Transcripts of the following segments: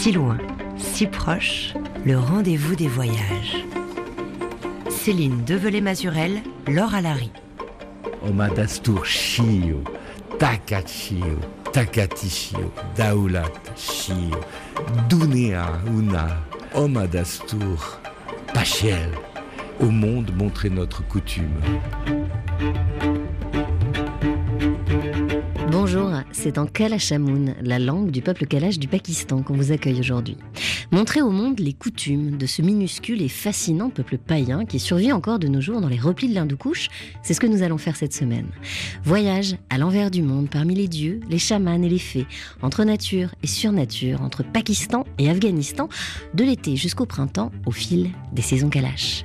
Si loin, si proche, le rendez-vous des voyages. Céline Develay-Mazurel, Laure Alary. Omadastur Shio, Takachio, Takatishio, Daulat Shio, Dunea Una, Omadastur, Pachiel. Au monde montrer notre coutume. Bonjour, c'est en Kalachamoun, la langue du peuple Kalash du Pakistan, qu'on vous accueille aujourd'hui. Montrer au monde les coutumes de ce minuscule et fascinant peuple païen qui survit encore de nos jours dans les replis de l'Hindoukouche, c'est ce que nous allons faire cette semaine. Voyage à l'envers du monde parmi les dieux, les chamans et les fées, entre nature et surnature, entre Pakistan et Afghanistan, de l'été jusqu'au printemps au fil des saisons Kalash.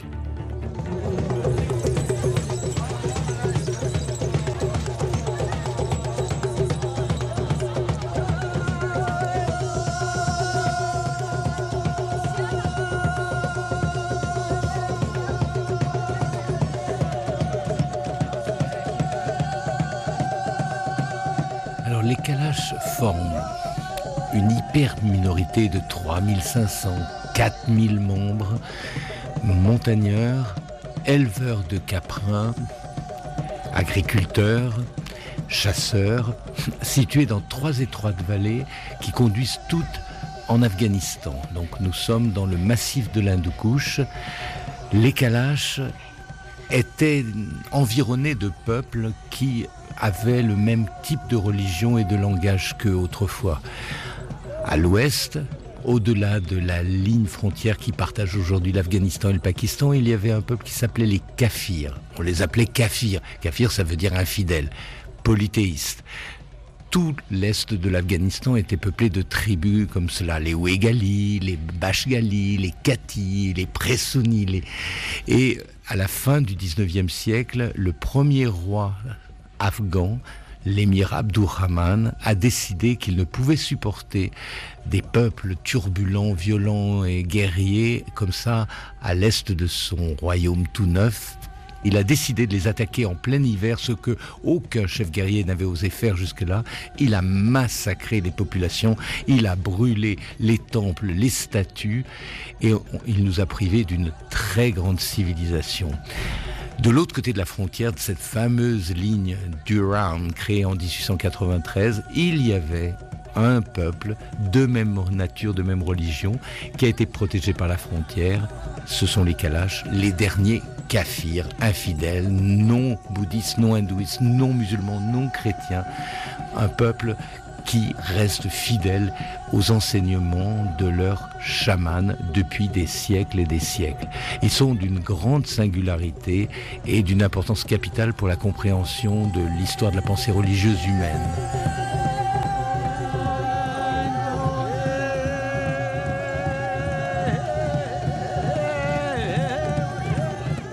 Une hyper-minorité de 3500, 4000 membres, montagneurs, éleveurs de caprins, agriculteurs, chasseurs, situés dans trois étroites vallées qui conduisent toutes en Afghanistan. Donc nous sommes dans le massif de l'Hindoukouche. Les Kalash étaient environnés de peuples qui avaient le même type de religion et de langage qu'autrefois. À l'ouest, au-delà de la ligne frontière qui partage aujourd'hui l'Afghanistan et le Pakistan, il y avait un peuple qui s'appelait les Kafirs. On les appelait Kafirs. Kafir, ça veut dire infidèle, polythéiste. Tout l'est de l'Afghanistan était peuplé de tribus comme cela, les Ouégali, les Bashgali, les Kati, les Pressoni. Les... Et à la fin du 19e siècle, le premier roi afghan, l'émir Abdurrahman a décidé qu'il ne pouvait supporter des peuples turbulents, violents et guerriers comme ça à l'est de son royaume tout neuf. Il a décidé de les attaquer en plein hiver, ce que aucun chef guerrier n'avait osé faire jusque-là. Il a massacré les populations, il a brûlé les temples, les statues, et il nous a privés d'une très grande civilisation. De l'autre côté de la frontière de cette fameuse ligne Durham créée en 1893, il y avait un peuple de même nature, de même religion, qui a été protégé par la frontière. Ce sont les Kalash, les derniers kafirs, infidèles, non bouddhistes, non hindouistes, non musulmans, non chrétiens. Un peuple qui restent fidèles aux enseignements de leurs chamans depuis des siècles et des siècles. Ils sont d'une grande singularité et d'une importance capitale pour la compréhension de l'histoire de la pensée religieuse humaine.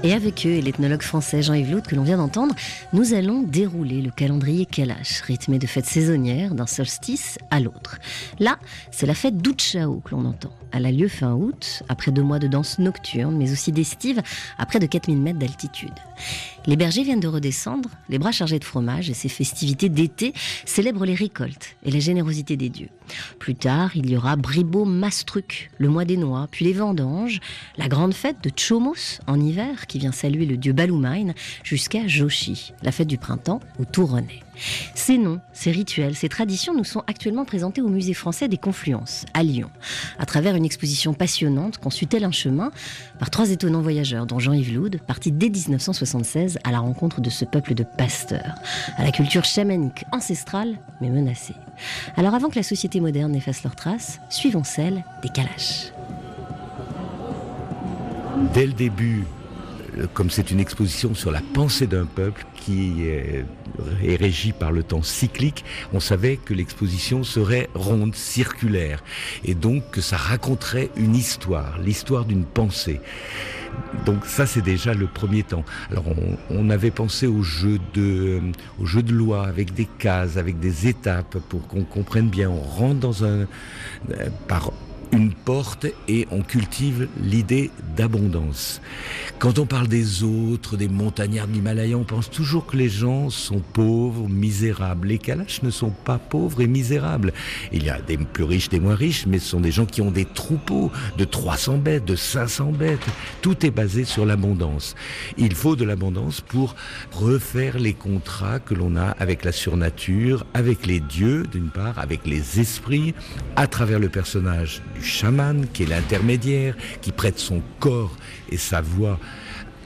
Et avec eux et l'ethnologue français Jean-Yves Lout que l'on vient d'entendre, nous allons dérouler le calendrier Kalash, rythmé de fêtes saisonnières d'un solstice à l'autre. Là, c'est la fête d'Outchao que l'on entend. Elle a lieu fin août, après deux mois de danse nocturne, mais aussi d'estive, à près de 4000 mètres d'altitude. Les bergers viennent de redescendre, les bras chargés de fromage, et ces festivités d'été célèbrent les récoltes et la générosité des dieux. Plus tard, il y aura Bribo Mastruc, le mois des noix, puis les vendanges, la grande fête de Chomos en hiver, qui vient saluer le dieu Balumain, jusqu'à Joshi, la fête du printemps, tout renaît. Ces noms, ces rituels, ces traditions nous sont actuellement présentés au Musée français des Confluences, à Lyon, à travers une exposition passionnante conçue tel un chemin par trois étonnants voyageurs, dont Jean-Yves Loud, parti dès 1976 à la rencontre de ce peuple de pasteurs, à la culture chamanique ancestrale mais menacée. Alors avant que la société moderne n'efface leurs traces, suivons celle des Kalash. Dès le début, comme c'est une exposition sur la pensée d'un peuple qui est, régie par le temps cyclique, on savait que l'exposition serait ronde, circulaire, et donc que ça raconterait une histoire, l'histoire d'une pensée. Donc ça c'est déjà le premier temps. Alors on, on, avait pensé au jeu de au jeu de loi avec des cases, avec des étapes pour qu'on comprenne bien. On rentre dans un par une porte et on cultive l'idée d'abondance. Quand on parle des autres, des montagnards de l'Himalaya, on pense toujours que les gens sont pauvres, misérables. Les Kalash ne sont pas pauvres et misérables. Il y a des plus riches, des moins riches, mais ce sont des gens qui ont des troupeaux de 300 bêtes, de 500 bêtes. Tout est basé sur l'abondance. Il faut de l'abondance pour refaire les contrats que l'on a avec la surnature, avec les dieux d'une part, avec les esprits, à travers le personnage du chaman, qui est l'intermédiaire, qui prête son corps et sa voix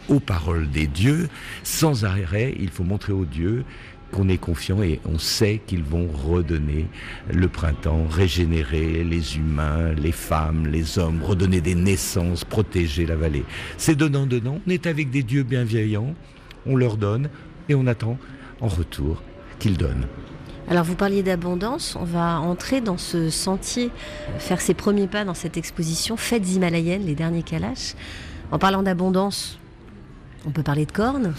aux paroles des dieux. Sans arrêt, il faut montrer aux dieux qu'on est confiant et on sait qu'ils vont redonner le printemps, régénérer les humains, les femmes, les hommes, redonner des naissances, protéger la vallée. C'est donnant-donnant, on est avec des dieux bienveillants, on leur donne et on attend en retour qu'ils donnent. Alors vous parliez d'abondance, on va entrer dans ce sentier, faire ses premiers pas dans cette exposition Fêtes himalayennes, les derniers Kalash. En parlant d'abondance, on peut parler de cornes.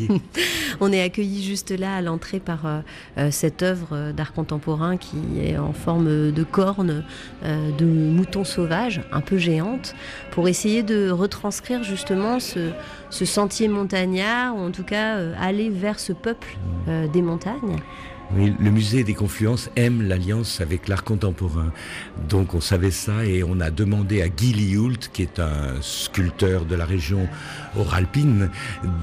on est accueilli juste là à l'entrée par euh, euh, cette œuvre d'art contemporain qui est en forme de cornes euh, de moutons sauvages, un peu géante, pour essayer de retranscrire justement ce, ce sentier montagnard, ou en tout cas aller vers ce peuple des montagnes le musée des Confluences aime l'alliance avec l'art contemporain. Donc on savait ça et on a demandé à Guy Lioult, qui est un sculpteur de la région oralpine,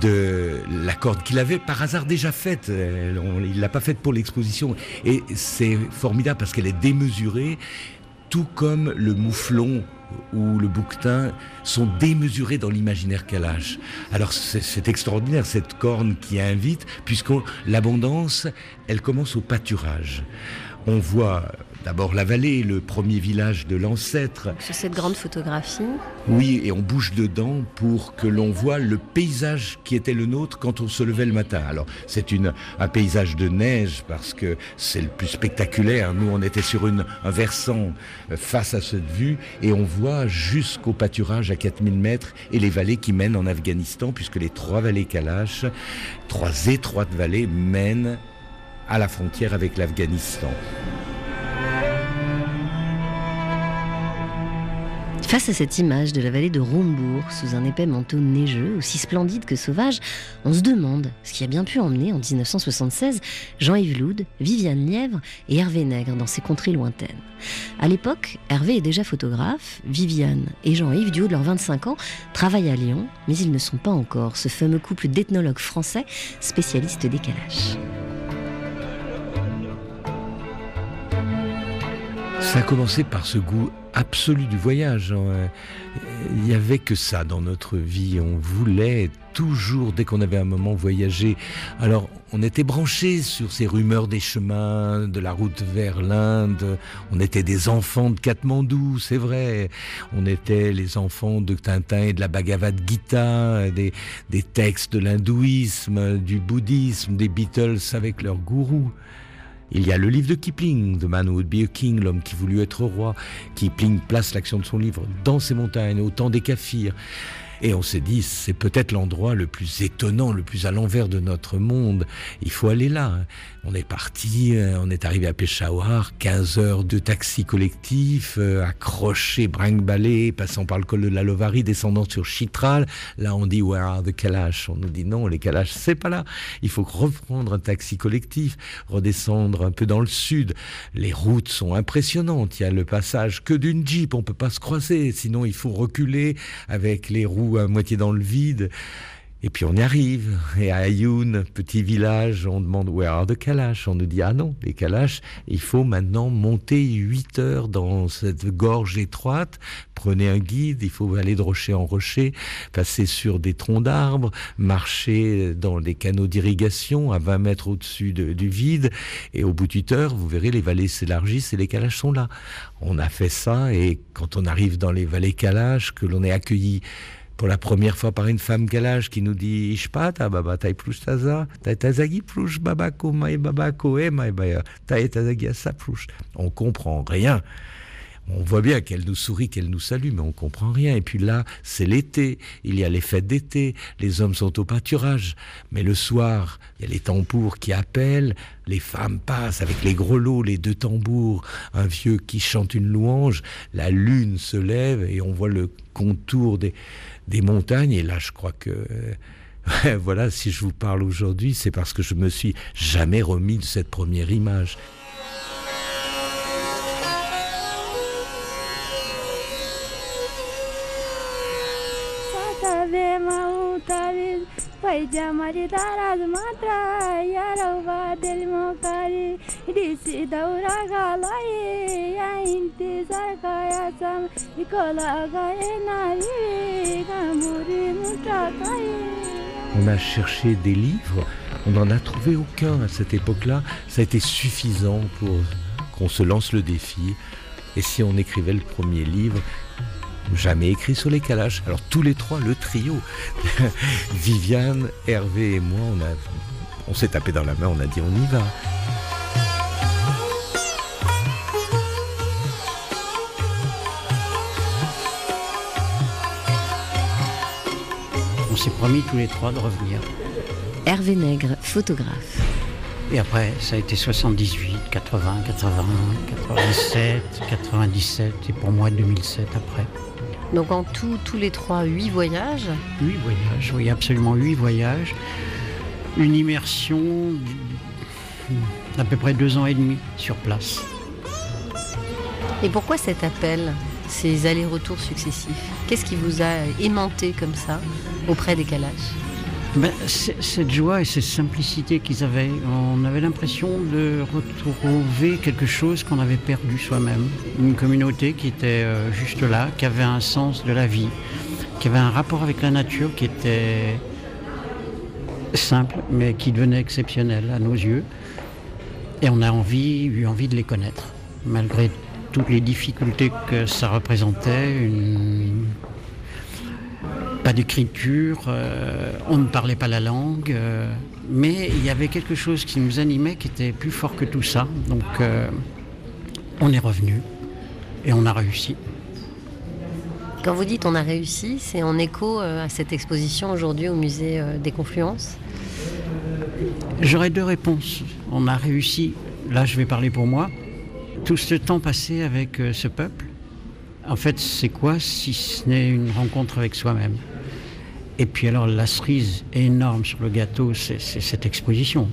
de la corde qu'il avait par hasard déjà faite. Il l'a pas faite pour l'exposition. Et c'est formidable parce qu'elle est démesurée, tout comme le mouflon ou le bouquetin sont démesurés dans l'imaginaire qu'elle lâche. Alors c'est extraordinaire cette corne qui invite, puisque l'abondance, elle commence au pâturage. On voit D'abord la vallée, le premier village de l'ancêtre. Sur cette grande photographie. Oui, et on bouge dedans pour que l'on voit le paysage qui était le nôtre quand on se levait le matin. Alors c'est un paysage de neige parce que c'est le plus spectaculaire. Nous on était sur une, un versant euh, face à cette vue et on voit jusqu'au pâturage à 4000 mètres et les vallées qui mènent en Afghanistan puisque les trois vallées Kalash, trois étroites vallées mènent à la frontière avec l'Afghanistan. Face à cette image de la vallée de Rombourg, sous un épais manteau neigeux, aussi splendide que sauvage, on se demande ce qui a bien pu emmener en 1976 Jean-Yves Loud, Viviane Lièvre et Hervé Nègre dans ces contrées lointaines. À l'époque, Hervé est déjà photographe, Viviane et Jean-Yves, du haut de leurs 25 ans, travaillent à Lyon, mais ils ne sont pas encore ce fameux couple d'ethnologues français spécialistes des calaches. Ça a commencé par ce goût absolu du voyage. Hein. Il n'y avait que ça dans notre vie. On voulait toujours, dès qu'on avait un moment, voyager. Alors, on était branchés sur ces rumeurs des chemins, de la route vers l'Inde. On était des enfants de Katmandou, c'est vrai. On était les enfants de Tintin et de la Bhagavad Gita, des, des textes de l'hindouisme, du bouddhisme, des Beatles avec leurs gourous. Il y a le livre de Kipling, The Man Who Would Be a King, l'homme qui voulut être roi. Kipling place l'action de son livre dans ces montagnes, au temps des Kafirs. Et on s'est dit, c'est peut-être l'endroit le plus étonnant, le plus à l'envers de notre monde. Il faut aller là. On est parti, euh, on est arrivé à Peshawar, 15 heures de taxi collectif, euh, accroché, brinque passant par le col de la Lovari, descendant sur Chitral. Là, on dit, where are the Kalash? On nous dit non, les Kalash, c'est pas là. Il faut reprendre un taxi collectif, redescendre un peu dans le sud. Les routes sont impressionnantes. Il y a le passage que d'une Jeep. On peut pas se croiser. Sinon, il faut reculer avec les roues à moitié dans le vide. Et puis on y arrive. Et à Ayoun, petit village, on demande Where are the Kalash? On nous dit Ah non, les Kalash, il faut maintenant monter 8 heures dans cette gorge étroite. Prenez un guide, il faut aller de rocher en rocher, passer sur des troncs d'arbres, marcher dans des canaux d'irrigation à 20 mètres au-dessus du vide. Et au bout de 8 heures, vous verrez, les vallées s'élargissent et les Kalash sont là. On a fait ça et quand on arrive dans les vallées Kalash, que l'on est accueilli pour la première fois par une femme galage qui nous dit Ishpata baba tai plus taza, tai tazagi plus babako mai babako e mai baya, tai tazagi asa. On comprend rien. On voit bien qu'elle nous sourit, qu'elle nous salue, mais on comprend rien. Et puis là, c'est l'été, il y a les fêtes d'été, les hommes sont au pâturage, mais le soir, il y a les tambours qui appellent, les femmes passent avec les grelots, les deux tambours, un vieux qui chante une louange, la lune se lève et on voit le contour des, des montagnes. Et là, je crois que voilà, si je vous parle aujourd'hui, c'est parce que je me suis jamais remis de cette première image. On a cherché des livres, on n'en a trouvé aucun à cette époque-là. Ça a été suffisant pour qu'on se lance le défi. Et si on écrivait le premier livre, jamais écrit sur les calages. Alors tous les trois, le trio, Viviane, Hervé et moi, on, a, on s'est tapé dans la main, on a dit on y va. On s'est promis tous les trois de revenir. Hervé Nègre, photographe. Et après, ça a été 78, 80, 81, 87, 97 et pour moi 2007 après. Donc en tout, tous les trois, huit voyages Huit voyages, oui, absolument huit voyages. Une immersion d'à peu près deux ans et demi sur place. Et pourquoi cet appel, ces allers-retours successifs? Qu'est-ce qui vous a aimanté comme ça auprès des Kalash? Ben, cette joie et cette simplicité qu'ils avaient, on avait l'impression de retrouver quelque chose qu'on avait perdu soi-même. Une communauté qui était euh, juste là, qui avait un sens de la vie, qui avait un rapport avec la nature qui était simple, mais qui devenait exceptionnel à nos yeux. Et on a envie, eu envie de les connaître, malgré toutes les difficultés que ça représentait, pas d'écriture, euh, on ne parlait pas la langue, euh, mais il y avait quelque chose qui nous animait qui était plus fort que tout ça. Donc euh, on est revenu et on a réussi. Quand vous dites on a réussi, c'est en écho à cette exposition aujourd'hui au musée des Confluences? J'aurais deux réponses. On a réussi, là je vais parler pour moi, tout ce temps passé avec ce peuple. En fait, c'est quoi si ce n'est une rencontre avec soi-même? Et puis alors la cerise énorme sur le gâteau, c'est cette exposition.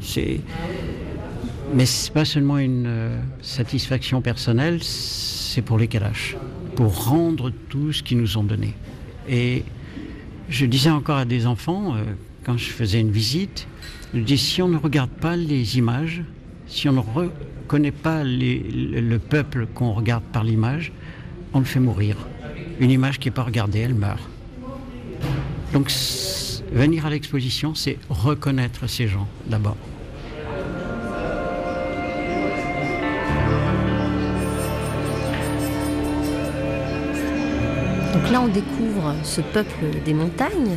Mais ce n'est pas seulement une euh, satisfaction personnelle, c'est pour les Kalash, pour rendre tout ce qu'ils nous ont donné. Et je disais encore à des enfants, euh, quand je faisais une visite, je dis si on ne regarde pas les images, si on ne reconnaît pas le peuple qu'on regarde par l'image, on le fait mourir. Une image qui n'est pas regardée, elle meurt. Donc venir à l'exposition, c'est reconnaître ces gens d'abord. Donc là, on découvre ce peuple des montagnes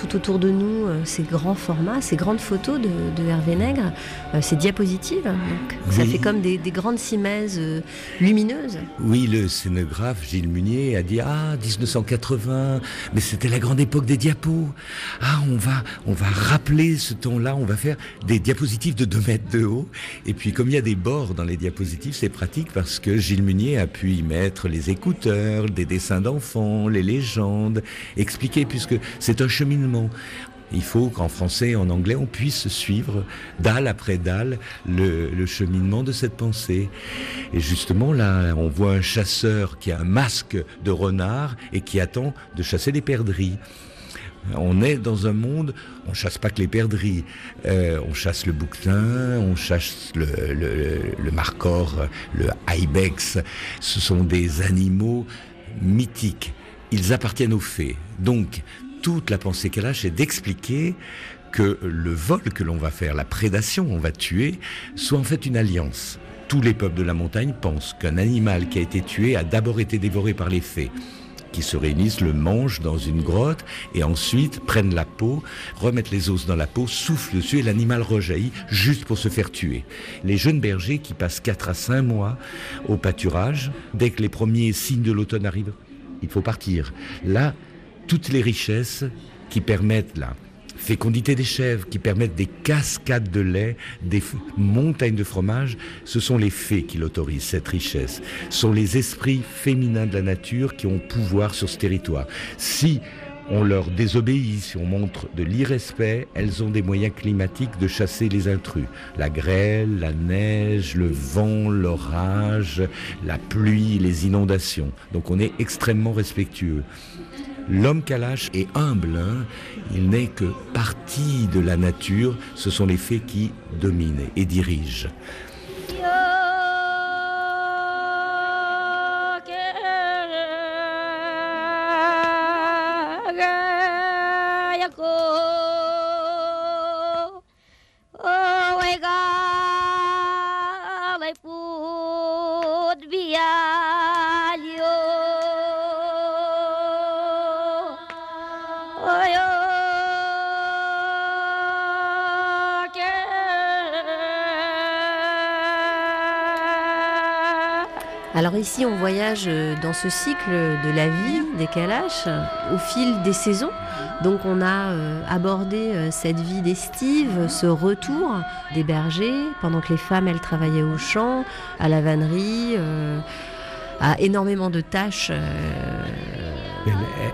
tout autour de nous euh, ces grands formats, ces grandes photos de, Hervé Nègre, euh, ces diapositives. Donc, Ça fait comme des, grandes cimaises euh, lumineuses. Oui, le scénographe Gilles Munier a dit Ah, 1980, mais c'était la grande époque des diapos. Ah, on va, on va rappeler ce temps-là, on va faire des diapositives de 2 mètres de haut. Et puis, comme il y a des bords dans les diapositives, c'est pratique parce que Gilles Munier a pu y mettre les écouteurs, des dessins d'enfants, les légendes, expliquer, puisque c'est un cheminement il faut qu'en français et en anglais, on puisse suivre dalle après dalle le, cheminement de cette pensée. Et justement, là, on voit un chasseur qui a un masque de renard et qui attend de chasser des perdrix. On est dans un monde, on chasse pas que les perdrix, euh, on chasse le bouquetin, on chasse le marcor, le ibex. Ce sont des animaux mythiques. Ils appartiennent aux fées. Donc, toute la pensée qu'elle a, c'est d'expliquer que le vol que l'on va faire, la prédation, on va tuer, soit en fait une alliance. Tous les peuples de la montagne pensent qu'un animal qui a été tué a d'abord été dévoré par les fées. qui se réunissent, le mangent dans une grotte et ensuite prennent la peau, remettent les os dans la peau, soufflent dessus et l'animal rejaillit juste pour se faire tuer. Les jeunes bergers qui passent 4 à 5 mois au pâturage, dès que les premiers signes de l'automne arrivent, il faut partir. Là, toutes les richesses qui permettent la fécondité des chèvres, qui permettent des cascades de lait, des montagnes de fromage, ce sont les fées qui l'autorisent, cette richesse. Ce sont les esprits féminins de la nature qui ont pouvoir sur ce territoire. Si on leur désobéit, si on montre de l'irrespect, elles ont des moyens climatiques de chasser les intrus. La grêle, la neige, le vent, l'orage, la pluie, les inondations. Donc on est extrêmement respectueux. L'homme Kalash est humble, hein. il n'est que partie de la nature, ce sont les fées qui dominent et dirigent. Ici, on voyage euh, dans ce cycle de la vie des Kalash au fil des saisons. Donc on a euh, abordé euh, cette vie d'estive, ce retour des bergers, pendant que les femmes, elles travaillaient au champ, à la vannerie, à énormément de tâches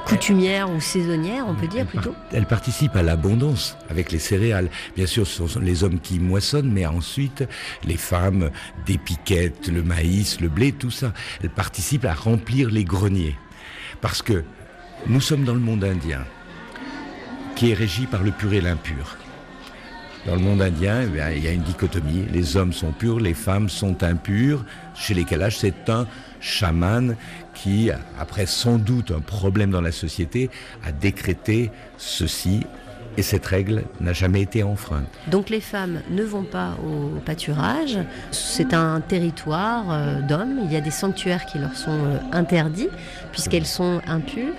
coutumière ou saisonnière, on peut dire plutôt Elle participe à l'abondance avec les céréales. Bien sûr, ce sont les hommes qui moissonnent, mais ensuite, les femmes dépiquettent le maïs, le blé, tout ça. Elle participe à remplir les greniers. Parce que nous sommes dans le monde indien, qui est régi par le pur et l'impur. Dans le monde indien, eh il y a une dichotomie. Les hommes sont purs, les femmes sont impures. Chez les Kalash, c'est un chaman qui, après sans doute un problème dans la société, a décrété ceci et cette règle n'a jamais été enfreinte. Donc les femmes ne vont pas au pâturage, c'est un territoire euh, d'hommes, il y a des sanctuaires qui leur sont euh, interdits puisqu'elles sont impures.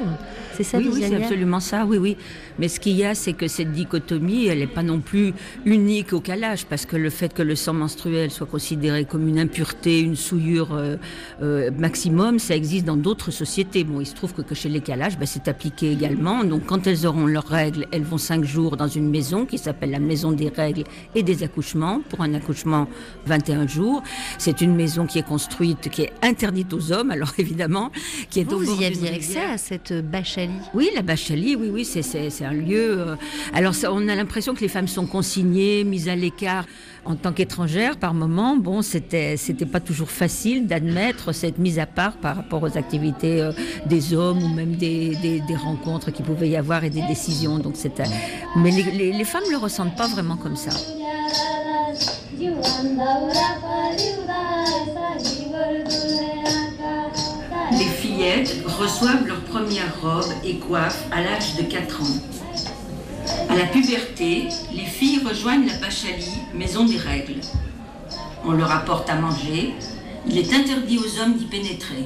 C'est ça, Oui, oui c'est absolument ça, oui, oui. Mais ce qu'il y a, c'est que cette dichotomie, elle n'est pas non plus unique au calage, parce que le fait que le sang menstruel soit considéré comme une impureté, une souillure euh, euh, maximum, ça existe dans d'autres sociétés. Bon, il se trouve que, chez les calages, ben, c'est appliqué également. Donc, quand elles auront leurs règles, elles vont cinq jours dans une maison qui s'appelle la maison des règles et des accouchements. Pour un accouchement, 21 jours. C'est une maison qui est construite, qui est interdite aux hommes, alors évidemment, qui est Vous, vous y aviez accès à cette bâche oui, la Bachali, oui, oui, c'est un lieu. Euh, alors, on a l'impression que les femmes sont consignées, mises à l'écart. En tant qu'étrangère, par moment, bon, c'était c'était pas toujours facile d'admettre cette mise à part par rapport aux activités euh, des hommes ou même des, rencontres qui pouvaient y avoir et des décisions. Donc c'était, mais les femmes le ressentent pas vraiment comme ça les fillettes reçoivent leur première robe et coiffe à l'âge de 4 ans. À la puberté, les filles rejoignent la Bachali, maison des règles. On leur apporte à manger. Il est interdit aux hommes d'y pénétrer.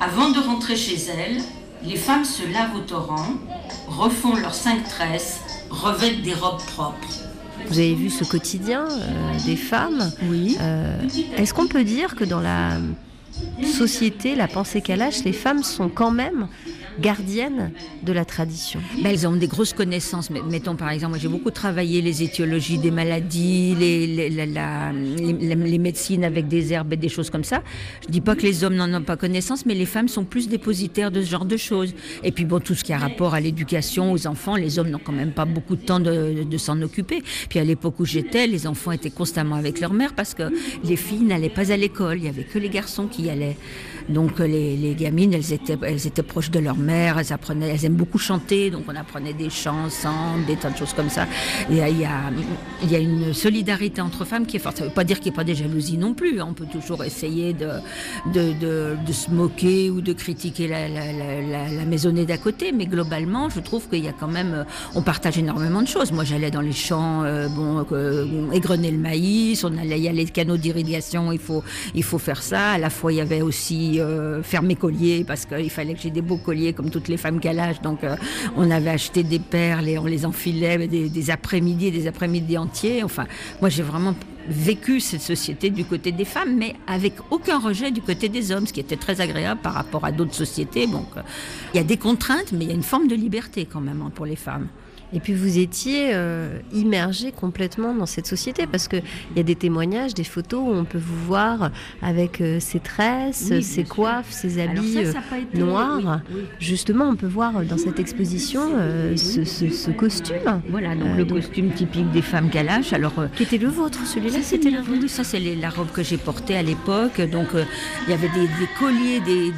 Avant de rentrer chez elles, les femmes se lavent au torrent, refont leurs cinq tresses, revêtent des robes propres. Vous avez vu ce quotidien euh, des femmes. Oui. Euh, est-ce qu'on peut dire que dans la société, la pensée Kalash, les femmes sont quand même gardiennes de la tradition. Ben, elles ont des grosses connaissances. Mettons par exemple, j'ai beaucoup travaillé les étiologies des maladies, les, les, médecines avec des herbes et des choses comme ça. Je dis pas que les hommes n'en ont pas connaissance, mais les femmes sont plus dépositaires de ce genre de choses. Et puis bon, tout ce qui a rapport à l'éducation, aux enfants, les hommes n'ont quand même pas beaucoup de temps de, de s'en occuper. Puis à l'époque où j'étais, les enfants étaient constamment avec leur mère parce que les filles n'allaient pas à l'école. Il y avait que les garçons qui y allaient. Donc les, les gamines, elles étaient, elles étaient proches de leur mère, elles apprenaient, elles aiment beaucoup chanter, donc on apprenait des chants ensemble, des tas de choses comme ça. Et il y a, y a une solidarité entre femmes qui est forte. Ça ne veut pas dire qu'il n'y a pas des jalousies non plus. Hein. On peut toujours essayer de, de, de, se moquer ou de critiquer la, maisonnée d'à côté, mais globalement, je trouve qu'il y a quand même, on partage énormément de choses. Moi, j'allais dans les champs, euh, bon, euh, égrener le maïs, on allait, il y a les canaux d'irrigation, il faut, il faut faire ça. À la fois, il y avait aussi euh, faire mes colliers parce qu'il fallait que j'ai des beaux colliers comme toutes les femmes l'âge. Donc, euh, on avait acheté des perles et on les enfilait des, après-midi, des après-midi entiers. Enfin, moi, j'ai vraiment vécu cette société du côté des femmes, mais avec aucun rejet du côté des hommes, ce qui était très agréable par rapport à d'autres sociétés. Donc, il y a des contraintes, mais il y a une forme de liberté quand même hein, pour les femmes. Et puis vous étiez euh, immergé complètement dans cette société parce qu'il y a des témoignages, des photos où on peut vous voir avec euh, ses tresses, ses coiffes, ses habits euh, noirs. Justement, on peut voir dans cette exposition ce, costume. Voilà, donc le costume typique des femmes galaches. Alors, qui était le vôtre, celui-là C'était le vôtre. Ça, c'est la robe que j'ai portée à l'époque. Donc, il y avait des, colliers, des,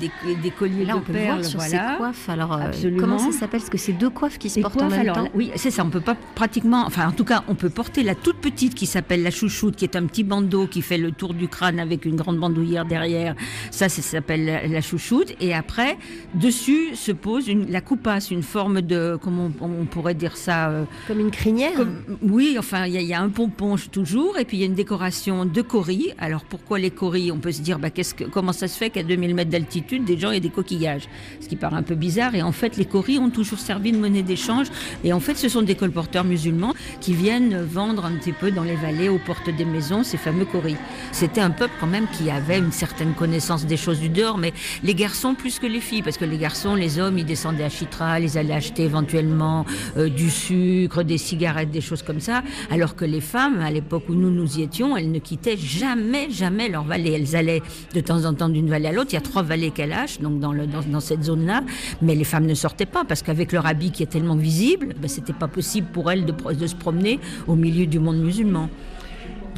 des, colliers Là, de on peut perles, voir sur voilà. ces coiffes. Alors, comment ça s'appelle? Parce que c'est deux coiffes qui se portent en même temps c'est ça. On peut pas pratiquement, enfin, en tout cas, on peut porter la toute petite qui s'appelle la chouchoute, qui est un petit bandeau qui fait le tour du crâne avec une grande bandoulière derrière. Ça, ça s'appelle la, chouchoute. Et après, dessus se pose une, la coupasse, une forme de, comment on, pourrait dire ça euh, Comme une crinière. oui, enfin, il y, a un pompon toujours, et puis il y a une décoration de coris. Alors pourquoi les coris? On peut se dire, bah, qu'est-ce que, comment ça se fait qu'à 2000 mètres d'altitude, des gens aient des coquillages? Ce qui paraît un peu bizarre. Et en fait, les coris ont toujours servi de monnaie d'échange. Et en fait, ce sont des colporteurs musulmans qui viennent vendre un petit peu dans les vallées, aux portes des maisons, ces fameux coris. C'était un peuple quand même qui avait une certaine connaissance des choses du dehors, mais les garçons plus que les filles, parce que les garçons, les hommes, ils descendaient à Chitra, ils allaient acheter éventuellement euh, du sucre, des cigarettes, des choses comme ça, alors que les femmes, à l'époque où nous nous y étions, elles ne quittaient jamais, jamais leur vallée. Elles allaient de temps en temps d'une vallée à l'autre. Il y a trois vallées qu'elles lâchent, donc dans, cette zone-là, mais les femmes ne sortaient pas parce qu'avec leur habit qui est tellement visible, ben, c'était pas possible pour elles de, se promener au milieu du monde musulman.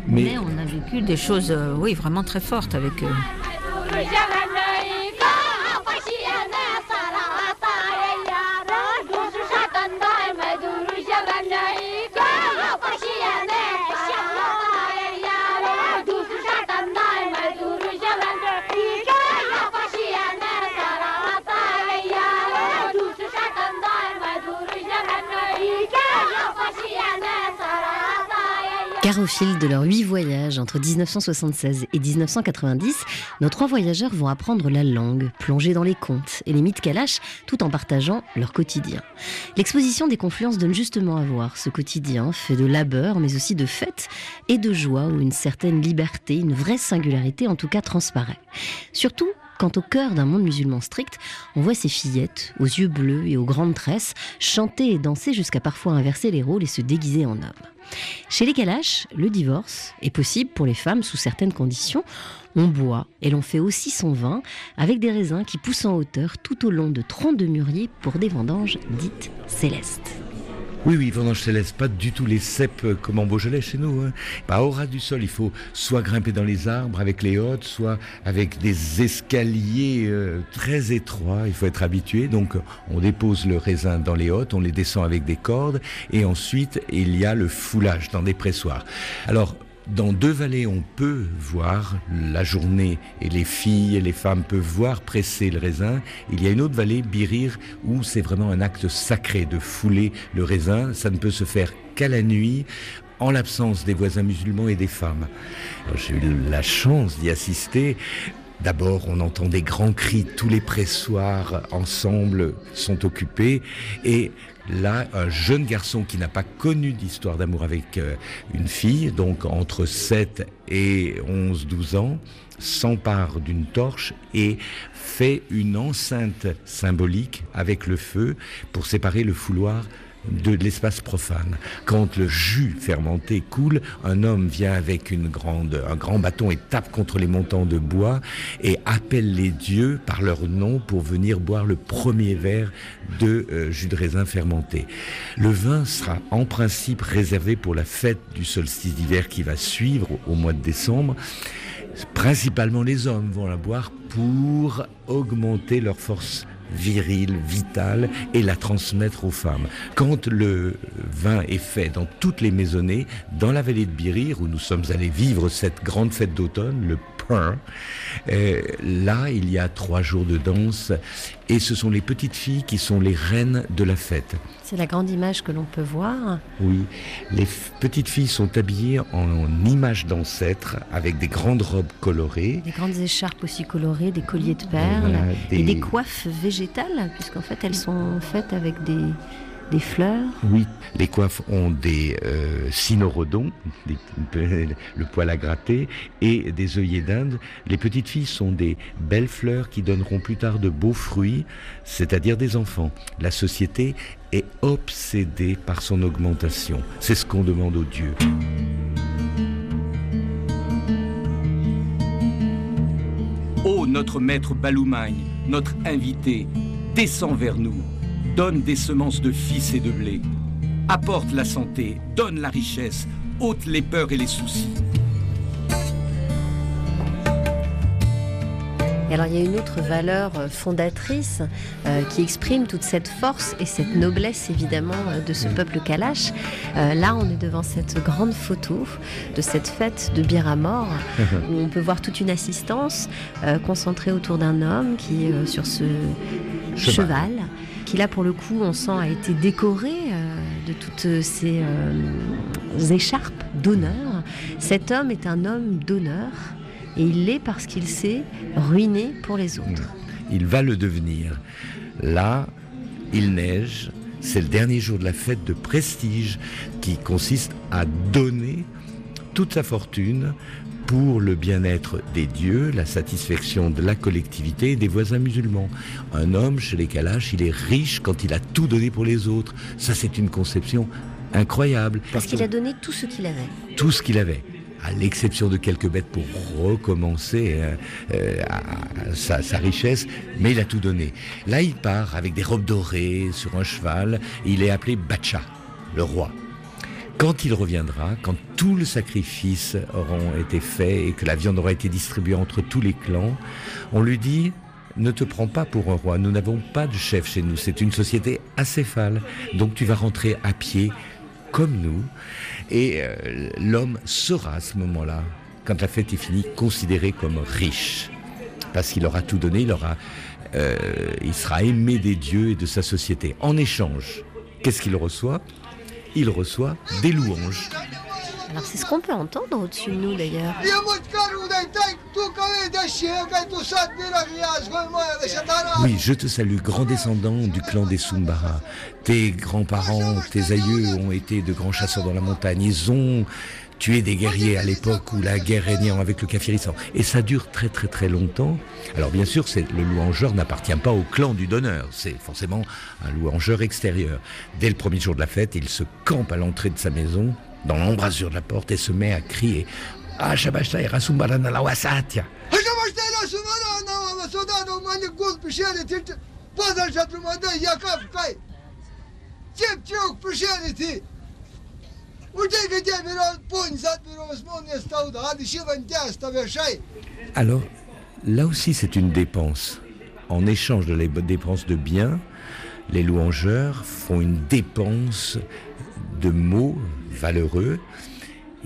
Mais, on a vécu des choses, euh, oui, vraiment très fortes avec eux. Au fil de leurs huit voyages entre 1976 et 1990, nos trois voyageurs vont apprendre la langue, plonger dans les contes et les mythes kalash, tout en partageant leur quotidien. L'exposition des confluences donne justement à voir ce quotidien fait de labeur, mais aussi de fête et de joie où une certaine liberté, une vraie singularité en tout cas transparaît. Surtout quand au cœur d'un monde musulman strict, on voit ces fillettes, aux yeux bleus et aux grandes tresses, chanter et danser jusqu'à parfois inverser les rôles et se déguiser en hommes. Chez les Kalash, le divorce est possible pour les femmes sous certaines conditions. On boit et l'on fait aussi son vin avec des raisins qui poussent en hauteur tout au long de troncs de mûrier pour des vendanges dites célestes. Oui, oui, vendange céleste, pas du tout les cèpes euh, comme en Beaujolais chez nous. Hein. Bah, au ras du sol, il faut soit grimper dans les arbres avec les hôtes, soit avec des escaliers euh, très étroits. Il faut être habitué. Donc, on dépose le raisin dans les hôtes, on les descend avec des cordes, et ensuite, il y a le foulage dans des pressoirs. Alors, dans deux vallées, on peut voir la journée et les filles et les femmes peuvent voir presser le raisin. Il y a une autre vallée, Birir, où c'est vraiment un acte sacré de fouler le raisin. Ça ne peut se faire qu'à la nuit en l'absence des voisins musulmans et des femmes. J'ai eu la chance d'y assister. D'abord, on entend des grands cris, tous les pressoirs ensemble sont occupés et là, un jeune garçon qui n'a pas connu d'histoire d'amour avec euh, une fille, donc entre 7 et 11, 12 ans, s'empare d'une torche et fait une enceinte symbolique avec le feu pour séparer le fouloir de l'espace profane. Quand le jus fermenté coule, un homme vient avec une grande, un grand bâton et tape contre les montants de bois et appelle les dieux par leur nom pour venir boire le premier verre de euh, jus de raisin fermenté. Le vin sera en principe réservé pour la fête du solstice d'hiver qui va suivre au mois de décembre. Principalement les hommes vont la boire pour augmenter leur force virile, vitale, et la transmettre aux femmes. Quand le vin est fait dans toutes les maisonnées, dans la vallée de Birir, où nous sommes allés vivre cette grande fête d'automne, le euh, là, il y a trois jours de danse et ce sont les petites filles qui sont les reines de la fête. C'est la grande image que l'on peut voir. Oui, les petites filles sont habillées en, image d'ancêtres avec des grandes robes colorées. Des grandes écharpes aussi colorées, des colliers de perles et des coiffes végétales puisqu'en fait elles sont faites avec des des fleurs Oui, les coiffes ont des euh, cynorodons, le poil à gratter, et des œillets d'Inde. Les petites filles sont des belles fleurs qui donneront plus tard de beaux fruits, c'est-à-dire des enfants. La société est obsédée par son augmentation. C'est ce qu'on demande aux dieux. Ô notre maître Baloumagne, notre invité, descends vers nous donne des semences de fils et de blé, apporte la santé, donne la richesse, ôte les peurs et les soucis. Et alors il y a une autre valeur euh, fondatrice euh, qui exprime toute cette force et cette noblesse évidemment euh, de ce peuple kalash. là on est devant cette grande photo de cette fête de Biramor où on peut voir toute une assistance concentrée autour d'un homme qui est sur ce cheval qui là pour le coup on sent a été décoré euh, de toutes ces euh, écharpes d'honneur. Cet homme est un homme d'honneur et il l'est parce qu'il s'est ruiné pour les autres. Hmm. Il va le devenir. Là, il neige, c'est le dernier jour de la fête de prestige qui consiste à donner toute sa fortune pour le bien-être des dieux, la satisfaction de la collectivité et des voisins musulmans. Un homme, chez les Kalash, il est riche quand il a tout donné pour les autres. Ça, c'est une conception incroyable. Parce qu'il a donné tout ce qu'il avait. Tout ce qu'il avait à l'exception de quelques bêtes pour recommencer hein, euh, sa, sa, richesse, mais il a tout donné. Là, il part avec des robes dorées sur un cheval, il est appelé Bacha, le roi. Quand il reviendra, quand tout le sacrifice aura été fait et que la viande aura été distribuée entre tous les clans, on lui dit ne te prends pas pour un roi, nous n'avons pas de chef chez nous, c'est une société acéphale, donc tu vas rentrer à pied comme nous, et euh, l'homme sera à ce moment-là, quand la fête est finie, considéré comme riche, parce qu'il aura tout donné, il, aura, euh, il sera aimé des dieux et de sa société. En échange, qu'est-ce qu'il reçoit? Il reçoit des louanges. Alors c'est ce qu'on peut entendre au-dessus de nous d'ailleurs. Oui, je te salue, grand descendant du clan des Sumbara. Tes grands-parents, tes aïeux ont été de grands chasseurs dans la montagne. Ils ont tuer des guerriers à l'époque où la guerre régnait avec le Kafiristan. Et ça dure très très très longtemps. Alors bien sûr, le louangeur n'appartient pas au clan du donneur, c'est forcément un louangeur extérieur. Dès le premier jour de la fête, il se campe à l'entrée de sa maison, dans l'embrasure de la porte, et se met à crier Ah, alors, là aussi, c'est une dépense. En échange de les dépenses de biens, les louangeurs font une dépense de mots valeureux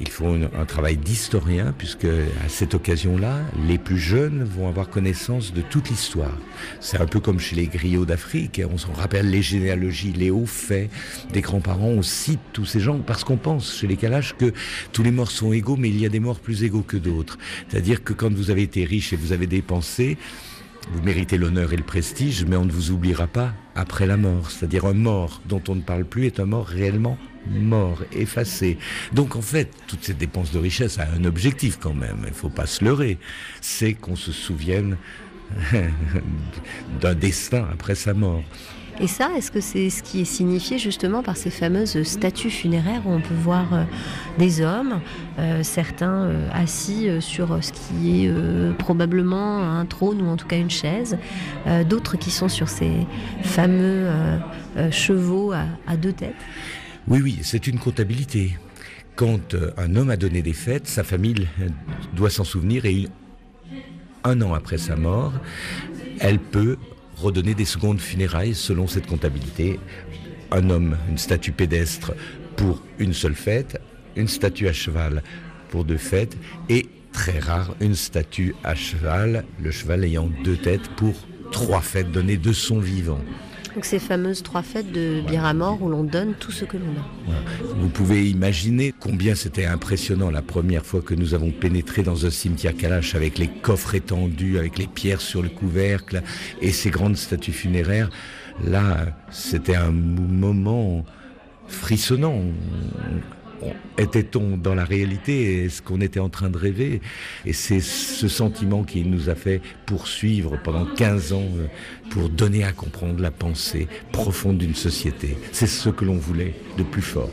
ils font un travail d'historien puisque à cette occasion-là, les plus jeunes vont avoir connaissance de toute l'histoire. C'est un peu comme chez les griots d'Afrique. On se rappelle les généalogies, les hauts faits des grands-parents. On cite tous ces gens parce qu'on pense chez les Kalash que tous les morts sont égaux, mais il y a des morts plus égaux que d'autres. C'est-à-dire que quand vous avez été riche et vous avez dépensé, vous méritez l'honneur et le prestige, mais on ne vous oubliera pas après la mort. C'est-à-dire un mort dont on ne parle plus est un mort réellement mort, effacé. Donc en fait, toute cette dépense de richesse a un objectif quand même, il ne faut pas se leurrer, c'est qu'on se souvienne d'un destin après sa mort. Et ça, est-ce que c'est ce qui est signifié justement par ces fameuses statues funéraires où on peut voir euh, des hommes, euh, certains euh, assis sur ce qui est probablement un trône ou en tout cas une chaise, d'autres qui sont sur ces fameux chevaux à deux têtes? Oui, oui, c'est une comptabilité. Quand euh, un homme a donné des fêtes, sa famille doit s'en souvenir et un an après sa mort, elle peut redonner des secondes funérailles selon cette comptabilité. Un homme, une statue pédestre pour une seule fête, une statue à cheval pour deux fêtes et très rare une statue à cheval, le cheval ayant deux têtes pour trois fêtes données de son vivant. Donc ces fameuses trois fêtes de mort où l'on donne tout ce que l'on a. Vous pouvez imaginer combien c'était impressionnant la première fois que nous avons pénétré dans un cimetière Kalash avec les coffres étendus, avec les pierres sur le couvercle et ces grandes statues funéraires. Là, c'était un moment frissonnant. Était-on dans la réalité Est-ce qu'on était en train de rêver? Et c'est ce sentiment qui nous a fait poursuivre pendant 15 ans euh, pour donner à comprendre la pensée profonde d'une société. C'est ce que l'on voulait de plus fort.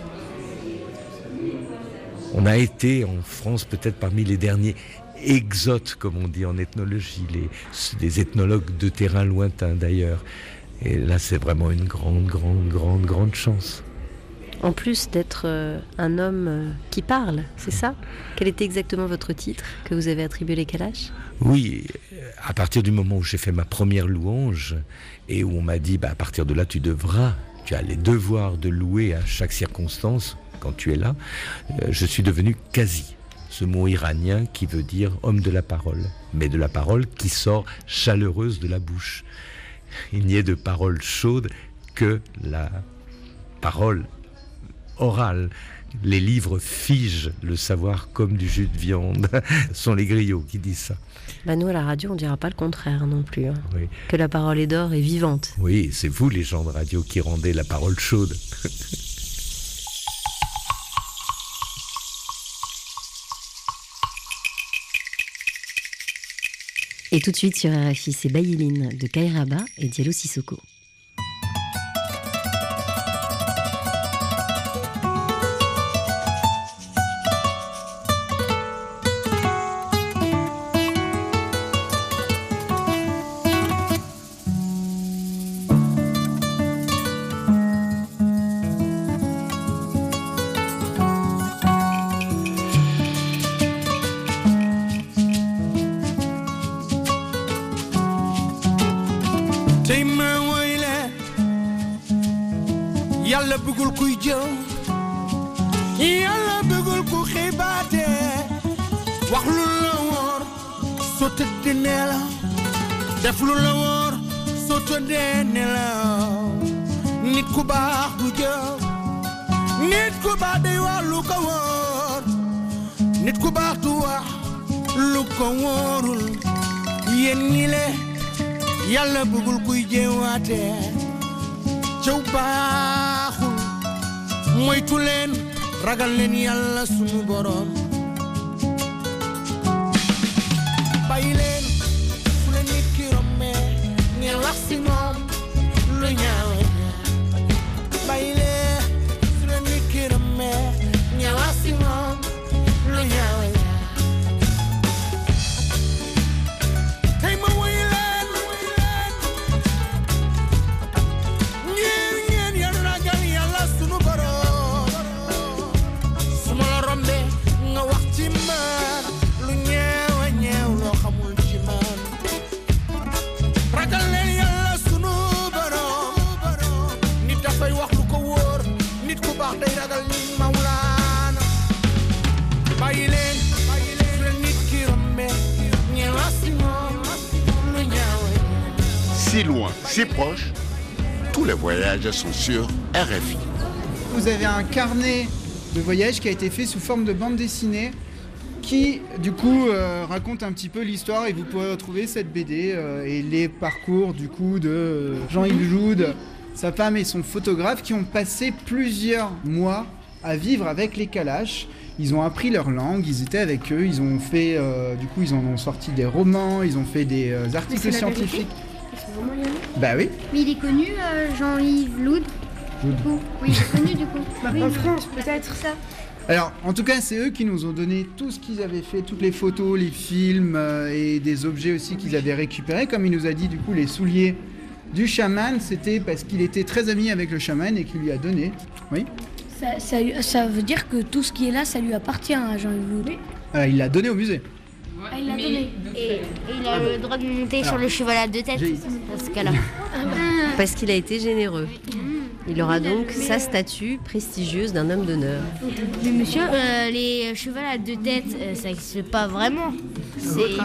On a été en France peut-être parmi les derniers exotes, comme on dit en ethnologie, les, ethnologues de terrain lointain d'ailleurs. Et là, c'est vraiment une grande, grande, grande, grande chance. En plus d'être euh, un homme euh, qui parle, c'est ça? Quel était exactement votre titre que vous avez attribué les Kalash Oui, à partir du moment où j'ai fait ma première louange et où on m'a dit, bah, à partir de là, tu devras, tu as les devoirs de louer à chaque circonstance quand tu es là, euh, je suis devenu quasi ce mot iranien qui veut dire homme de la parole, mais de la parole qui sort chaleureuse de la bouche. Il n'y est de parole chaude que la parole orale. Les livres figent le savoir comme du jus de viande. Ce sont les griots qui disent ça. Bah nous, à la radio, on ne dira pas le contraire non plus. Hein. Que la parole est d'or et vivante. Oui, c'est vous, les gens de radio, qui rendez la parole chaude. et tout de suite sur RFI, c'est Bayiline de Kairaba et Diallo Sissoko. Yàlla bëggul kuy jéewaate cëw baaxul. Moytu leen ragal leen yàlla sunu borom bàyyi leen fu la nit ki rombee ngeen wax si moom lu ñaawe bàyyi leen fu la nit ki rombee ngeen wax si moom si proche, tous les voyages sont sur RFI. Vous avez un carnet de voyage qui a été fait sous forme de bande dessinée qui du coup euh, raconte un petit peu l'histoire et vous pourrez retrouver cette BD euh, et les parcours du coup de Jean-Yves Joude, sa femme et son photographe qui ont passé plusieurs mois à vivre avec les Kalash. Ils ont appris leur langue, ils étaient avec eux, ils ont fait, euh, du coup ils en ont sorti des romans, ils ont fait des articles scientifiques. Bah oui. Mais il est connu, euh, Jean-Yves Loud. Du coup. Oui, il est connu du coup. Bah, en France, peut-être ça. Alors, en tout cas, c'est eux qui nous ont donné tout ce qu'ils avaient fait, toutes les photos, les films euh, et des objets aussi qu'ils avaient récupérés. Comme il nous a dit, du coup, les souliers du chaman, c'était parce qu'il était très ami avec le chaman et qu'il lui a donné. Oui ça, ça, veut dire que tout ce qui est là, ça lui appartient à Jean-Yves Loud. Euh, il l'a donné au musée. Ah, il l'a donné. Et, il a le droit de monter sur le cheval à deux têtes. dans ce cas-là. Parce qu'il a été généreux. Il aura donc sa statue prestigieuse d'un homme d'honneur. Mais monsieur, euh, les chevals à deux têtes, euh, ça n'existe pas vraiment. C'est.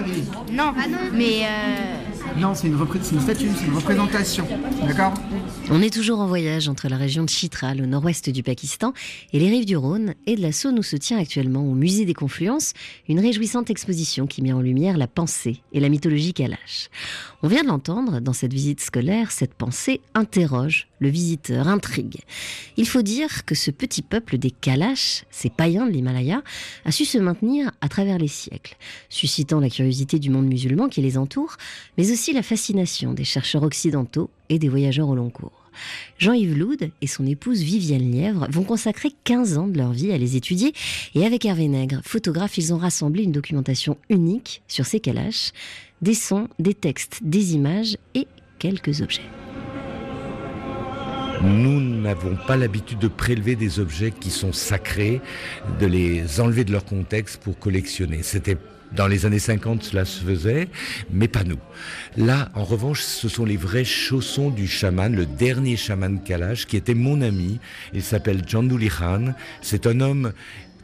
Non, mais. euh, Non, c'est une, repré- c'est une statue, c'est une représentation. D'accord? On est toujours en voyage entre la région de Chitral, au nord-ouest du Pakistan, et les rives du Rhône, et de la Saône où se tient actuellement, au musée des Confluences, une réjouissante exposition qui met en lumière la pensée et la mythologie kalash. On vient de l'entendre, dans cette visite scolaire, cette pensée interroge le visiteur, intrigue. Il faut dire que ce petit peuple des Kalash, ces païens de l'Himalaya, a su se maintenir à travers les siècles, suscitant la curiosité du monde musulman qui les entoure, mais aussi la fascination des chercheurs occidentaux et des voyageurs au long cours. Jean-Yves Loud et son épouse Viviane Lièvre vont consacrer 15 ans de leur vie à les étudier et avec Hervé Nègre, photographe, ils ont rassemblé une documentation unique sur ces Kalash, des sons, des textes, des images et quelques objets. Nous n'avons pas l'habitude de prélever des objets qui sont sacrés, de les enlever de leur contexte pour collectionner. C'était dans les années 50, cela se faisait, mais pas nous. Là, en revanche, ce sont les vrais chaussons du chaman, le dernier chaman Kalash, qui était mon ami. Il s'appelle Janduli Khan. C'est un homme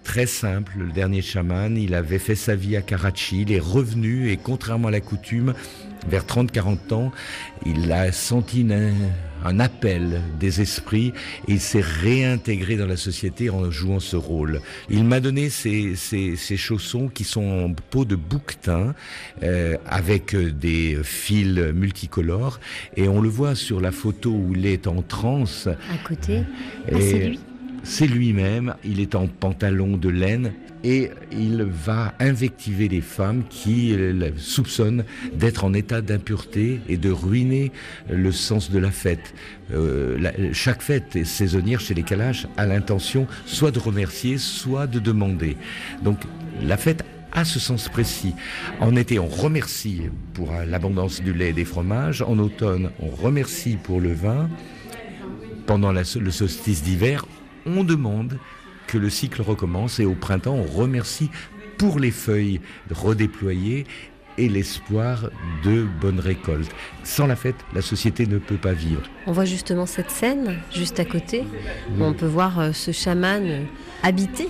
très simple, le dernier chaman. Il avait fait sa vie à Karachi, il est revenu et contrairement à la coutume, vers 30-40 ans, il a senti une- un appel des esprits et il s'est réintégré dans la société en jouant ce rôle. Il m'a donné ces, ces- ces chaussons qui sont en peau de bouquetin euh, avec euh, des fils multicolores et on le voit sur la photo où il est en transe. À côté, ah, c'est lui C'est lui-même, il est en pantalon de laine et il va invectiver les femmes qui soupçonnent d'être en état d'impureté et de ruiner le sens de la fête. Euh, chaque fête saisonnière chez les Kalash a l'intention soit de remercier, soit de demander. Donc la fête a ce sens précis. En été, on remercie pour l'abondance du lait et des fromages. En automne, on remercie pour le vin pendant le solstice d'hiver, on demande que le cycle recommence et au printemps, on remercie pour les feuilles redéployées et l'espoir de bonnes récoltes. Sans la fête, la société ne peut pas vivre. On voit justement cette scène, juste à côté, on peut voir euh, ce chaman euh, habité,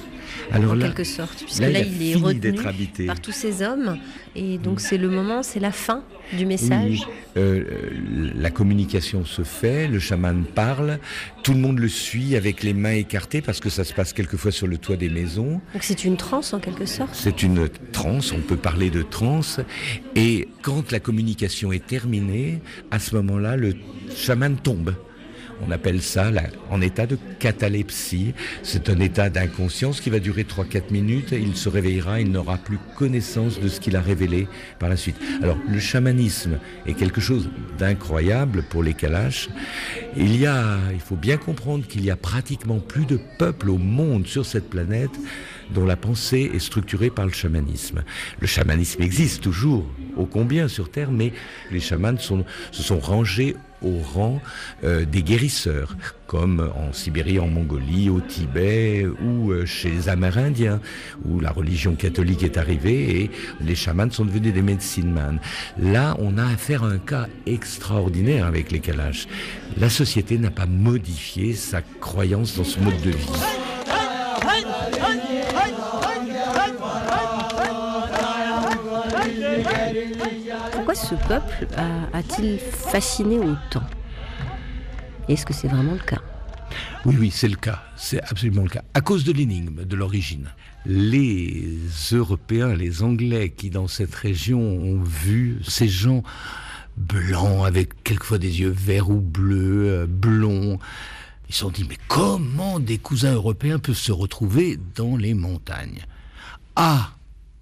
Alors en là- quelque sorte, puisque là, là, il est retenu d'être habité. par tous ces hommes, et donc c'est le moment, c'est la fin du message. Oui. Euh, euh, la communication se fait, le chaman parle, tout le monde le suit avec les mains écartées parce que ça se passe quelquefois sur le toit des maisons. Donc c'est une transe en quelque sorte. C'est une transe, on peut parler de transe. Et quand la communication est terminée, à ce moment-là, le chaman tombe. On appelle ça en état de catalepsie. C'est un état d'inconscience qui va durer 3-4 minutes. Il se réveillera, il n'aura plus connaissance de ce qu'il a révélé par la suite. Alors, le chamanisme est quelque chose d'incroyable pour les Kalash. Il y a, il faut bien comprendre qu'il y a pratiquement plus de peuples au monde sur cette planète dont la pensée est structurée par le chamanisme. Le chamanisme existe toujours, ô combien sur Terre, mais les chamans se sont rangés au rang euh, des guérisseurs, comme en Sibérie, en Mongolie, au Tibet ou euh, chez les Amérindiens, où la religion catholique est arrivée et les chamans sont devenus des medicine man. Là, on a affaire à un cas extraordinaire avec les Kalash. La société n'a pas modifié sa croyance dans ce mode de vie. Pourquoi ce peuple a-t-il fasciné autant? Est-ce que c'est vraiment le cas? Oui, oui, c'est le cas. C'est absolument le cas. À cause de l'énigme, de l'origine. Les Européens, les Anglais qui dans cette région ont vu ces gens blancs avec quelquefois des yeux verts ou bleus, euh, blonds, ils se sont dit, mais comment des cousins européens peuvent se retrouver dans les montagnes? Ah,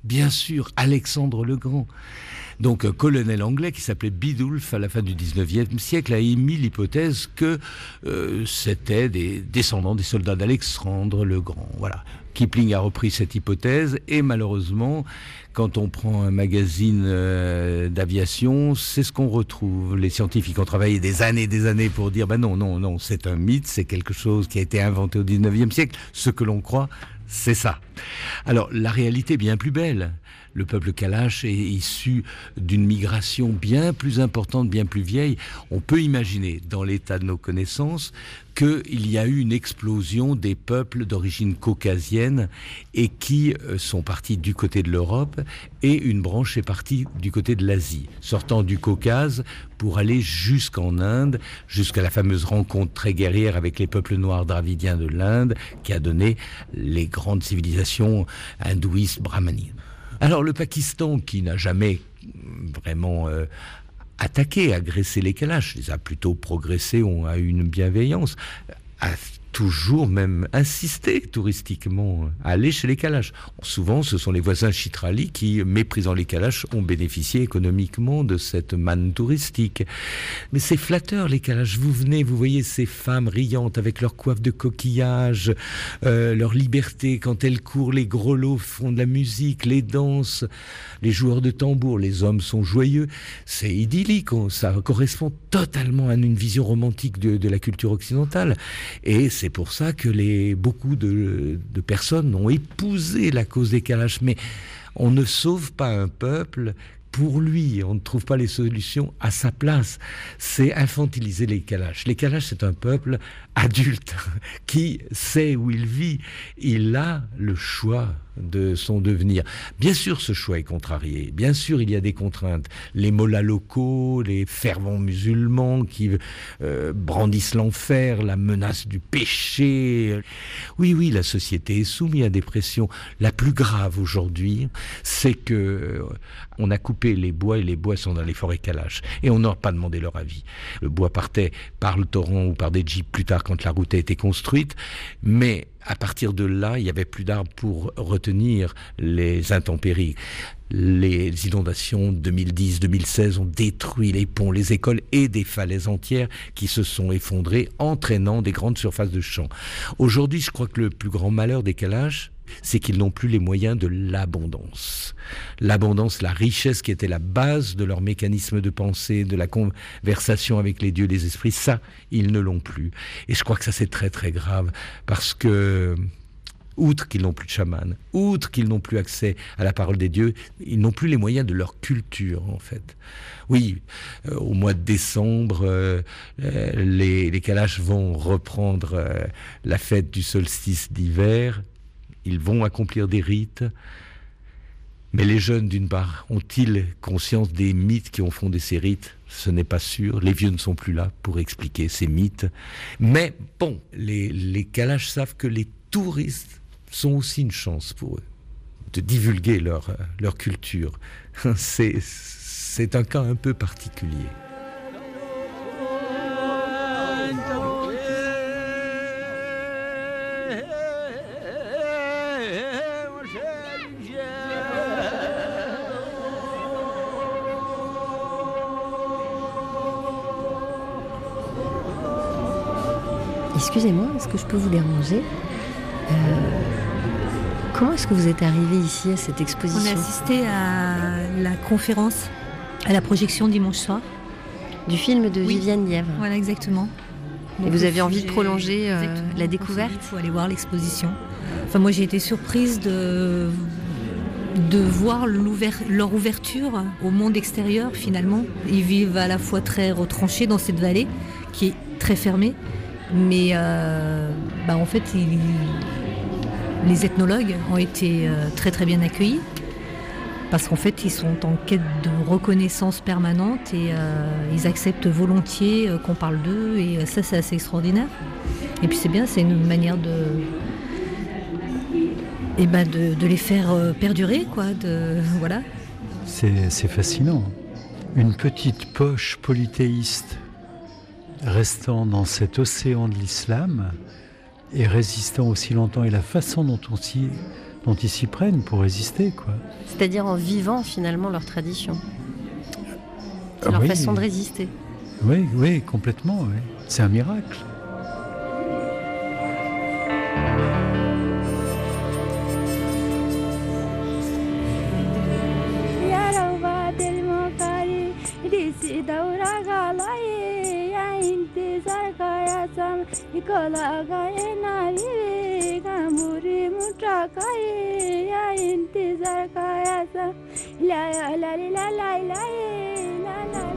bien sûr, Alexandre le Grand. Donc un colonel anglais qui s'appelait Bidulph à la fin du 19e siècle a émis l'hypothèse que euh, c'était des descendants des soldats d'Alexandre le Grand. Voilà. Kipling a repris cette hypothèse et malheureusement, quand on prend un magazine euh, d'aviation, c'est ce qu'on retrouve. Les scientifiques ont travaillé des années et des années pour dire ben non, non, non, c'est un mythe, c'est quelque chose qui a été inventé au 19e siècle. Ce que l'on croit C'est ça. Alors, la réalité est bien plus belle. Le peuple Kalash est issu d'une migration bien plus importante, bien plus vieille. On peut imaginer, dans l'état de nos connaissances, qu'il y a eu une explosion des peuples d'origine caucasienne et qui euh, sont partis du côté de l'Europe et une branche est partie du côté de l'Asie, sortant du Caucase pour aller jusqu'en Inde, jusqu'à la fameuse rencontre très guerrière avec les peuples noirs dravidiens de l'Inde qui a donné les grandes civilisations hindouistes, brahmaniques. Alors le Pakistan, qui n'a jamais vraiment euh, attaqué, agressé les Kalash, les a plutôt progressé, ont a une bienveillance, a toujours même insisté touristiquement à aller chez les Kalash. Souvent, ce sont les voisins chitrali qui, méprisant les Kalash, ont bénéficié économiquement de cette manne touristique. Mais c'est flatteur, les Kalash. Vous venez, vous voyez ces femmes riantes avec leurs coiffes de coquillage, euh, leur liberté quand elles courent, les grelots font de la musique, les danses, les joueurs de tambour, les hommes sont joyeux. C'est idyllique, ça correspond totalement à une vision romantique de, de la culture occidentale. Et c'est c'est pour ça que les, beaucoup de, personnes ont épousé la cause des Kalash. Mais on ne sauve pas un peuple pour lui. On ne trouve pas les solutions à sa place. C'est infantiliser les Kalash. Les Kalash, c'est un peuple adulte qui sait où il vit. Il a le choix de son devenir. Bien sûr, ce choix est contrarié. Bien sûr, il y a des contraintes. Les mollahs locaux, les fervents musulmans qui euh, brandissent l'enfer, la menace du péché. Oui, oui, la société est soumise à des pressions. La plus grave aujourd'hui, c'est que euh, on a coupé les bois et les bois sont dans les forêts calaches. Et on n'a pas demandé leur avis. Le bois partait par le torrent ou par des jeeps plus tard quand la route a été construite. Mais à partir de là, il n'y avait plus d'arbres pour retenir les intempéries. Les inondations 2010-2016 ont détruit les ponts, les écoles et des falaises entières qui se sont effondrées, entraînant des grandes surfaces de champs. Aujourd'hui, je crois que le plus grand malheur des Kalash, c'est qu'ils n'ont plus les moyens de l'abondance. L'abondance, la richesse qui était la base de leur mécanisme de pensée, de la conversation avec les dieux, les esprits, ça, ils ne l'ont plus. Et je crois que ça c'est très très grave parce que outre qu'ils n'ont plus de chaman, outre qu'ils n'ont plus accès à la parole des dieux, ils n'ont plus les moyens de leur culture, en fait. Oui, euh, au mois de décembre, euh, euh, les, les vont reprendre la fête du solstice d'hiver, ils vont accomplir des rites. Mais les jeunes, d'une part, ont-ils conscience des mythes qui ont fondé ces rites? Ce n'est pas sûr. Les vieux ne sont plus là pour expliquer ces mythes. Mais bon, les, les savent que les touristes sont aussi une chance pour eux de divulguer leur, leur culture. C'est un cas un peu particulier. Excusez-moi, est-ce que je peux vous déranger? euh, Comment est-ce que vous êtes arrivé ici à cette exposition On a assisté à la conférence, à la projection dimanche soir. Du film de Viviane Lièvre. Voilà, exactement. Et vous avez envie de prolonger euh, la découverte Il faut aller voir l'exposition. Enfin, moi, j'ai été surprise de, de voir leur ouverture au monde extérieur, finalement. Ils vivent à la fois très retranchés dans cette vallée, qui est très fermée, mais euh, bah, en fait, les ethnologues ont été euh, très très bien accueillis parce qu'en fait, ils sont en quête de reconnaissance permanente et euh, ils acceptent volontiers qu'on parle d'eux et ça, c'est assez extraordinaire. Et puis c'est bien, c'est une manière de, eh ben de, de, les faire perdurer, quoi. De, voilà. C'est fascinant. Une petite poche polythéiste restant dans cet océan de l'islam et résistant aussi longtemps et la façon dont, on dont ils s'y prennent pour résister. quoi. C'est-à-dire en vivant finalement leur tradition, ah leur façon de résister. Oui, oui, complètement. C'est un miracle.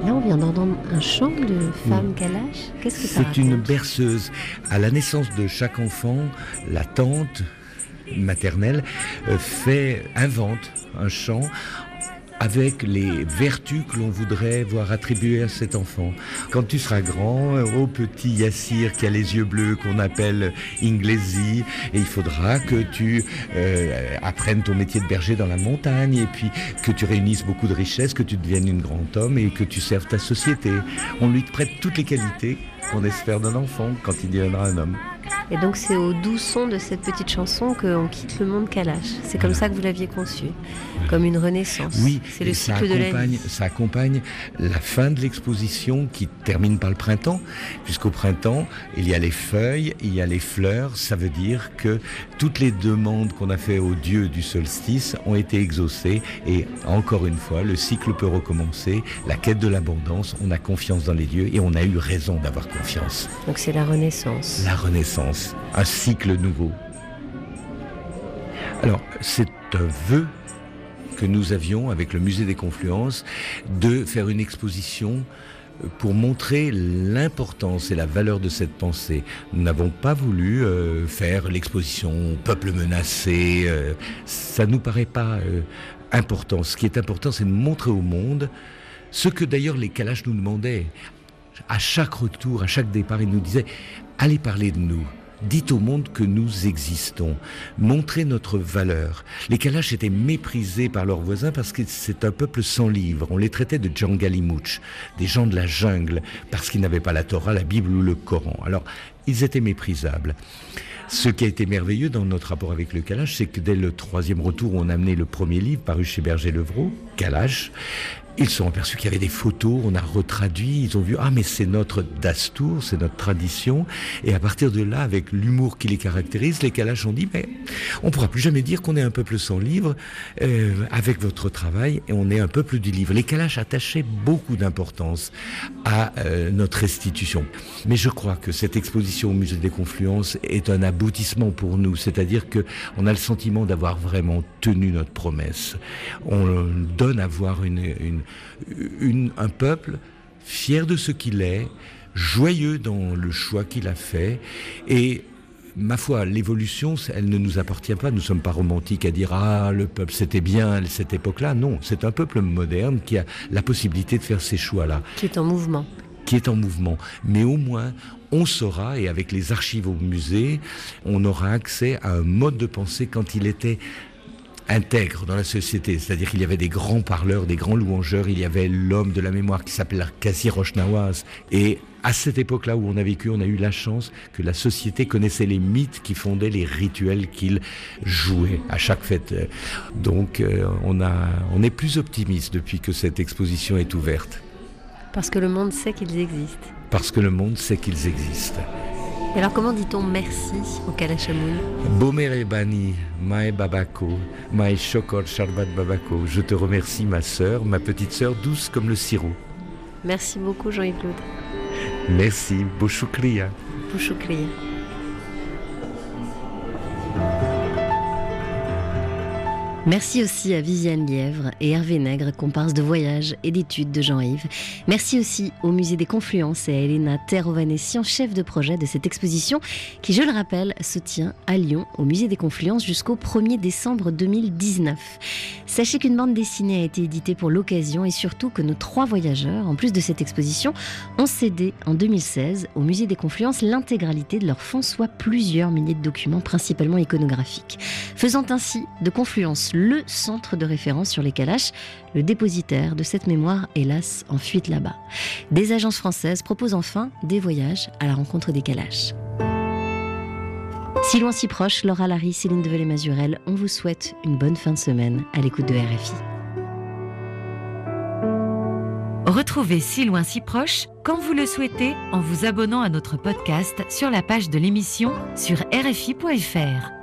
Là, on vient d'entendre un chant de femme Kalash. Qu'est-ce que ça C'est une berceuse. À la naissance de chaque enfant, la tante maternelle euh, fait invente un chant avec les vertus que l'on voudrait voir attribuées à cet enfant. Quand tu seras grand, au petit Yassir qui a les yeux bleus qu'on appelle Inglesi, et il faudra que tu euh, apprennes ton métier de berger dans la montagne, et puis que tu réunisses beaucoup de richesses, que tu deviennes un grand homme et que tu serves ta société. On lui prête toutes les qualités qu'on espère d'un enfant quand il deviendra un homme. Et donc c'est au doux son de cette petite chanson qu'on quitte le monde Kalash. C'est comme ça que vous l'aviez conçu, comme une renaissance. Oui, c'est le cycle de la accompagne, vie. ça accompagne la fin de l'exposition qui termine par le printemps, puisqu'au printemps, il y a les feuilles, il y a les fleurs. Ça veut dire que toutes les demandes qu'on a fait aux dieux du solstice ont été exaucées. Et encore une fois, le cycle peut recommencer. La quête de l'abondance, on a confiance dans les dieux et on a eu raison d'avoir confiance. Donc c'est la renaissance. La renaissance, un cycle nouveau. Alors, c'est un vœu que nous avions avec le musée des confluences de faire une exposition pour montrer l'importance et la valeur de cette pensée. Nous n'avons pas voulu euh, faire l'exposition peuple menacé, euh, ça nous paraît pas euh, important. Ce qui est important, c'est de montrer au monde ce que d'ailleurs les Kalash nous demandaient. À chaque retour, à chaque départ, ils nous disaient allez parler de nous. Dites au monde que nous existons. Montrez notre valeur. Les Kalash étaient méprisés par leurs voisins parce que c'est un peuple sans livre. On les traitait de Djangalimouch, des gens de la jungle, parce qu'ils n'avaient pas la Torah, la Bible ou le Coran. Alors, ils étaient méprisables. Ce qui a été merveilleux dans notre rapport avec le Kalash, c'est que dès le troisième retour, on a amené le premier livre paru chez Berger Levrault, Kalash. Ils se sont aperçus qu'il y avait des photos, on a retraduit, ils ont vu, ah mais c'est notre dastour, c'est notre tradition. Et à partir de là, avec l'humour qui les caractérise, les Kalash ont dit, mais on pourra plus jamais dire qu'on est un peuple sans livre euh, avec votre travail et on est un peuple du livre. Les Kalash attachaient beaucoup d'importance à euh, notre restitution. Mais je crois que cette exposition au musée des Confluences est un aboutissement pour nous, c'est-à-dire que on a le sentiment d'avoir vraiment tenu notre promesse. On donne à voir une, une, une, un peuple fier de ce qu'il est, joyeux dans le choix qu'il a fait et ma foi, l'évolution, elle ne nous appartient pas. Nous ne sommes pas romantiques à dire ah le peuple c'était bien à cette époque-là. Non, c'est un peuple moderne qui a la possibilité de faire ces choix-là. Qui est en mouvement. Qui est en mouvement. Mais au moins, on saura, et avec les archives au musée, on aura accès à un mode de pensée quand il était intègre dans la société. C'est-à-dire qu'il y avait des grands parleurs, des grands louangeurs, il y avait l'homme de la mémoire qui s'appelait Kasi Rochnawaz. Et à cette époque-là où on a vécu, on a eu la chance que la société connaissait les mythes qui fondaient les rituels qu'il jouait à chaque fête. Donc euh, on, a, on est plus optimiste depuis que cette exposition est ouverte. Parce que le monde sait qu'ils existent. Parce que le monde sait qu'ils existent. Et alors comment dit-on merci au Kalachamoun Bomere Bani, Mae Babako, Mae Shokor Sharbat Babako. Je te remercie ma sœur, ma petite sœur douce comme le sirop. Merci beaucoup Jean-Yves Loud. Merci, Bouchoukria. Bouchoukria. Merci aussi à Viviane Lièvre et Hervé Nègre, comparse de voyage et d'études de Jean-Yves. Merci aussi au Musée des Confluences et à Elena Terovanessian, chef de projet de cette exposition, qui, je le rappelle, se tient à Lyon, au Musée des Confluences, jusqu'au 1er décembre 2019. Sachez qu'une bande dessinée a été éditée pour l'occasion et surtout que nos trois voyageurs, en plus de cette exposition, ont cédé en 2016 au Musée des Confluences l'intégralité de leurs fonds, soit plusieurs milliers de documents, principalement iconographiques. Faisant ainsi de Confluence le centre de référence sur les Kalash, le dépositaire de cette mémoire, hélas, en fuite là-bas. Des agences françaises proposent enfin des voyages à la rencontre des Kalash. Si loin, si proche, Laura Larry, Céline Develay-Mazurel, on vous souhaite une bonne fin de semaine à l'écoute de RFI. Retrouvez Si loin, si proche quand vous le souhaitez en vous abonnant à notre podcast sur la page de l'émission sur RFI.fr.